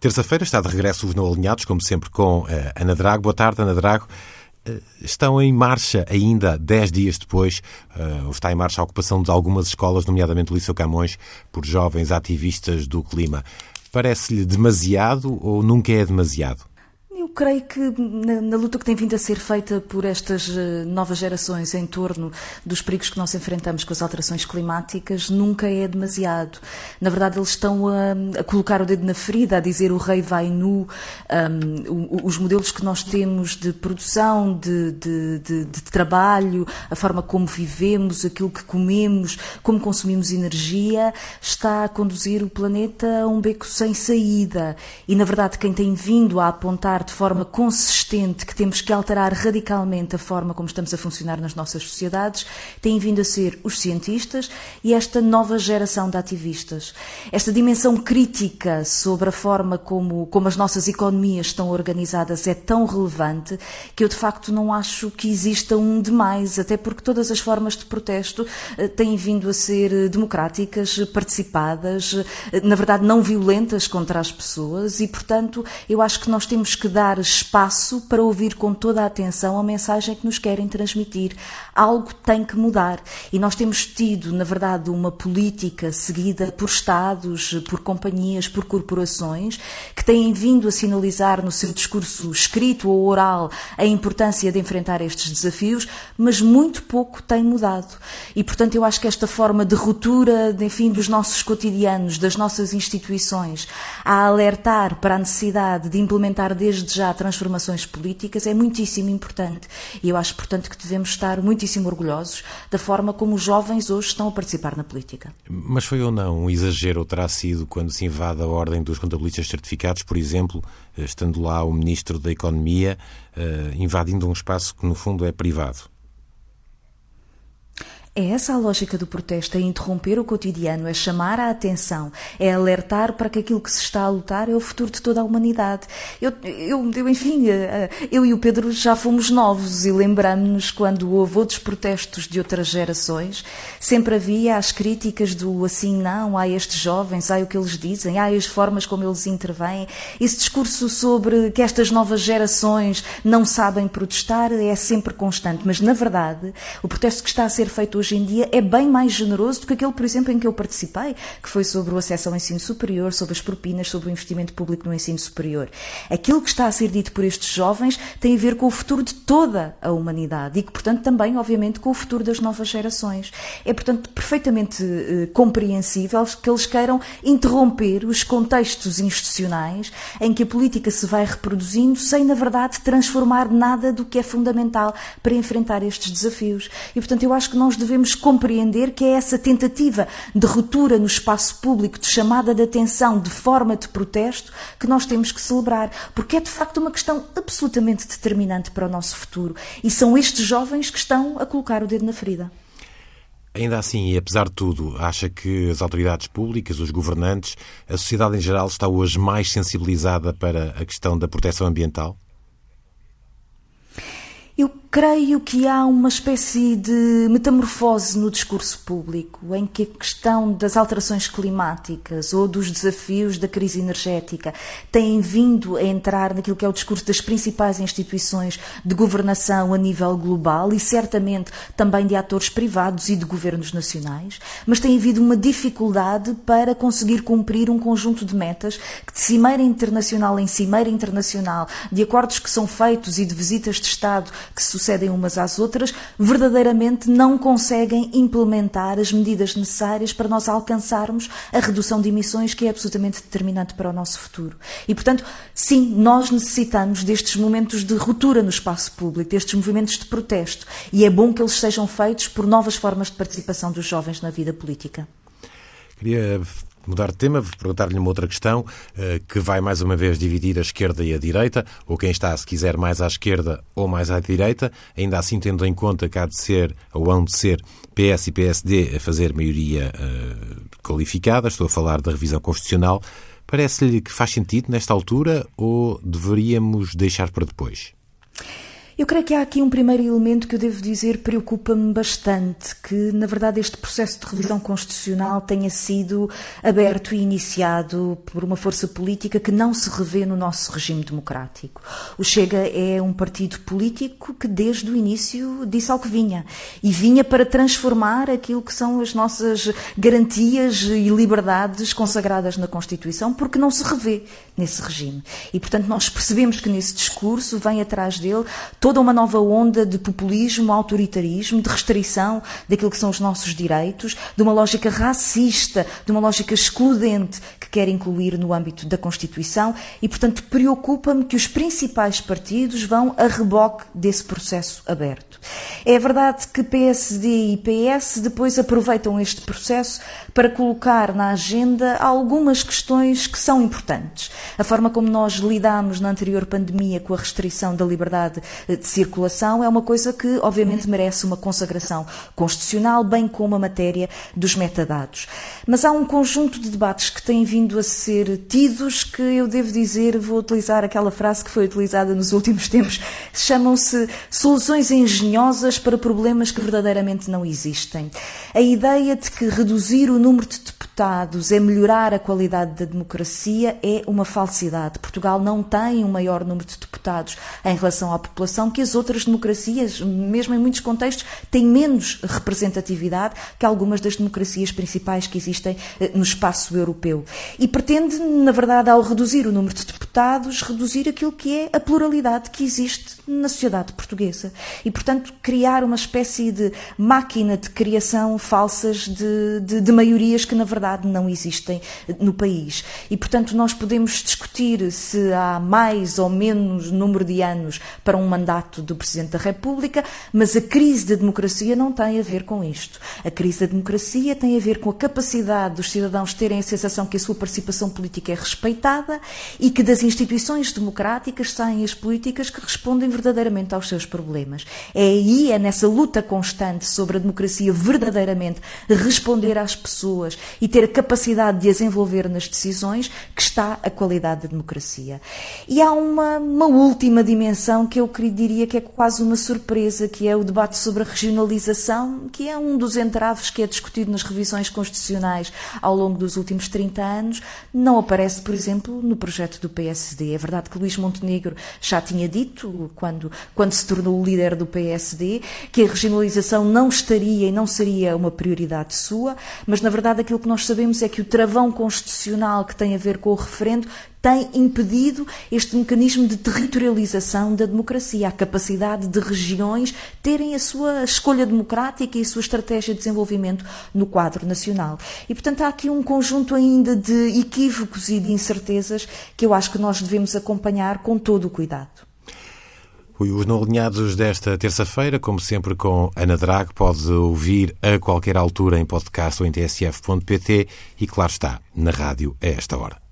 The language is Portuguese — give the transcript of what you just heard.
Terça-feira está de regresso os Não Alinhados, como sempre, com eh, Ana Drago. Boa tarde, Ana Drago. Eh, estão em marcha ainda, dez dias depois, uh, está em marcha a ocupação de algumas escolas, nomeadamente o Liceu Camões, por jovens ativistas do clima. Parece-lhe demasiado ou nunca é demasiado? Eu creio que na, na, luta que tem vindo a ser feita por estas uh, novas gerações em torno dos perigos que nós enfrentamos com as alterações climáticas, nunca é demasiado. Na verdade, eles estão a, a colocar o dedo na ferida, a dizer o rei vai nu. Um, os modelos que nós temos de produção, de, de, de, de, trabalho, a forma como vivemos, aquilo que comemos, como consumimos energia, está a conduzir o planeta a um beco sem saída. E, na verdade, quem tem vindo a apontar de forma consistente que temos que alterar radicalmente a forma como estamos a funcionar nas nossas sociedades, têm vindo a ser os cientistas e esta nova geração de ativistas. Esta dimensão crítica sobre a forma como, como as nossas economias estão organizadas é tão relevante que eu de facto não acho que exista um demais, até porque todas as formas de protesto eh, têm vindo a ser democráticas, participadas, eh, na verdade não violentas contra as pessoas e, portanto, eu acho que nós temos que dar espaço para ouvir com toda a atenção a mensagem que nos querem transmitir. Algo tem que mudar. E nós temos tido, na verdade, uma política seguida por Estados, por companhias, por corporações, que têm vindo a sinalizar no seu discurso escrito ou oral a importância de enfrentar estes desafios, mas muito pouco tem mudado. E, portanto, eu acho que esta forma de ruptura, enfim, dos nossos cotidianos, das nossas instituições, a alertar para a necessidade de implementar desde desde já transformações políticas é muitíssimo importante. E eu acho, portanto, que devemos estar muitíssimo orgulhosos da forma como os jovens hoje estão a participar na política. Mas foi ou não um exagero, ou terá sido, quando se invade a ordem dos contabilistas certificados, por exemplo, eh, estando lá o Ministro da Economia, eh, invadindo um espaço que, no fundo, é privado? É essa a lógica do protesto, é interromper o cotidiano, é chamar a atenção, é alertar para que aquilo que se está a lutar é o futuro de toda a humanidade. Eu, eu, eu enfim, eh, eh, eu e o Pedro já fomos novos e lembramos-nos quando houve outros protestos de outras gerações, sempre havia as críticas do assim não, há estes jovens, há o que eles dizem, há as formas como eles intervêm. Esse discurso sobre que estas novas gerações não sabem protestar é sempre constante, mas na verdade o protesto que está a ser feito hoje hoje em dia é bem mais generoso do que aquele, por exemplo, em que eu participei, que foi sobre o acesso ao ensino superior, sobre as propinas, sobre o investimento público no ensino superior. Aquilo que está a ser dito por estes jovens tem a ver com o futuro de toda a humanidade e que, portanto, também, obviamente, com o futuro das novas gerações. É, portanto, perfeitamente eh, compreensível que eles queiram interromper os contextos institucionais em que a política se vai reproduzindo sem, na verdade, transformar nada do que é fundamental para enfrentar estes desafios. E, portanto, eu acho que nós devemos devemos compreender que é essa tentativa de ruptura no espaço público, de chamada de atenção, de forma de protesto, que nós temos que celebrar, porque é de facto uma questão absolutamente determinante para o nosso futuro. E são estes jovens que estão a colocar o dedo na ferida. Ainda assim, e apesar de tudo, acha que as autoridades públicas, os governantes, a sociedade em geral está hoje mais sensibilizada para a questão da proteção ambiental? Eu creio que há uma espécie de metamorfose no discurso público, em que a questão das alterações climáticas ou dos desafios da crise energética tem vindo a entrar naquilo que é o discurso das principais instituições de governação a nível global e certamente também de atores privados e de governos nacionais, mas tem havido uma dificuldade para conseguir cumprir um conjunto de metas que de cimeira internacional em cimeira internacional, de acordos que são feitos e de visitas de Estado que se sucedem umas às outras, verdadeiramente não conseguem implementar as medidas necessárias para nós alcançarmos a redução de emissões que é absolutamente determinante para o nosso futuro. E, portanto, sim, nós necessitamos destes momentos de ruptura no espaço público, destes movimentos de protesto, e é bom que eles sejam feitos por novas formas de participação dos jovens na vida política. Queria mudar de tema, perguntar-lhe uma outra questão eh, que vai mais uma vez dividir a esquerda e a direita, ou quem está, se quiser, mais à esquerda ou mais à direita, ainda assim tendo em conta que há de ser, ou hão de ser, PS e PSD a fazer maioria uh, qualificada, estou a falar da revisão constitucional, parece-lhe que faz sentido nesta altura ou deveríamos deixar para depois? Eu creio que há aqui um primeiro elemento que eu devo dizer preocupa-me bastante, que na verdade este processo de revisão constitucional tenha sido aberto e iniciado por uma força política que não se revê no nosso regime democrático. O Chega é um partido político que desde o início disse ao que vinha e vinha para transformar aquilo que são as nossas garantias e liberdades consagradas na Constituição, porque não se revê nesse regime. E portanto nós percebemos que nesse discurso vem atrás dele toda uma nova onda de populismo, autoritarismo, de restrição daquilo que são os nossos direitos, de uma lógica racista, de uma lógica excludente quer incluir no âmbito da Constituição e, portanto, preocupa-me que os principais partidos vão a reboque desse processo aberto. É verdade que PSD e PS depois aproveitam este processo para colocar na agenda algumas questões que são importantes. A forma como nós lidamos na anterior pandemia com a restrição da liberdade de circulação é uma coisa que, obviamente, merece uma consagração constitucional, bem como a matéria dos metadados. Mas há um conjunto de debates que têm vindo a ser tidos que eu devo dizer, vou utilizar aquela frase que foi utilizada nos últimos tempos, chamam-se soluções engenhosas para problemas que verdadeiramente não existem. A ideia de que reduzir o número de deputados é melhorar a qualidade da democracia é uma falsidade. Portugal não tem um maior número de deputados em relação à população que as outras democracias, mesmo em muitos contextos, têm menos representatividade que algumas das democracias principais que existem eh, no espaço europeu. E pretende, na verdade, ao reduzir o número de deputados, reduzir aquilo que é a pluralidade que existe na sociedade portuguesa. E, portanto, criar uma espécie de máquina de criação falsas de, de, de maiorias que, na verdade, não existem no país. E, portanto, nós podemos discutir se há mais ou menos número de anos para um mandato do Presidente da República, mas a crise da democracia não tem a ver com isto. A crise da democracia tem a ver com a capacidade dos cidadãos terem a sensação que a sua participação política é respeitada e que das instituições democráticas saem as políticas que respondem verdadeiramente aos seus problemas. É aí, é nessa luta constante sobre a democracia verdadeiramente responder às pessoas e ter a capacidade de as envolver nas decisões que está a qualidade da democracia. E há uma, uma última dimensão que eu diria que é quase uma surpresa, que é o debate sobre a regionalização, que é um dos entraves que é discutido nas revisões constitucionais ao longo dos últimos 30 anos. Não aparece, por exemplo, no projeto do PSD. É verdade que Luís Montenegro já tinha dito, quando, quando se tornou o líder do PSD, que a regionalização não estaria e não seria uma prioridade sua, mas na verdade aquilo que nós sabemos é que o travão constitucional que tem a ver com o referendo tem impedido este mecanismo de territorialização da democracia, a capacidade de regiões terem a sua escolha democrática e a sua estratégia de desenvolvimento no quadro nacional. E, portanto, há aqui um conjunto ainda de equívocos e de incertezas que eu acho que nós devemos acompanhar com todo o cuidado. Os não alinhados desta terça-feira, como sempre com Ana Drag, pode ouvir a qualquer altura em podcast ou em tsf.pt e, claro está, na rádio a esta hora.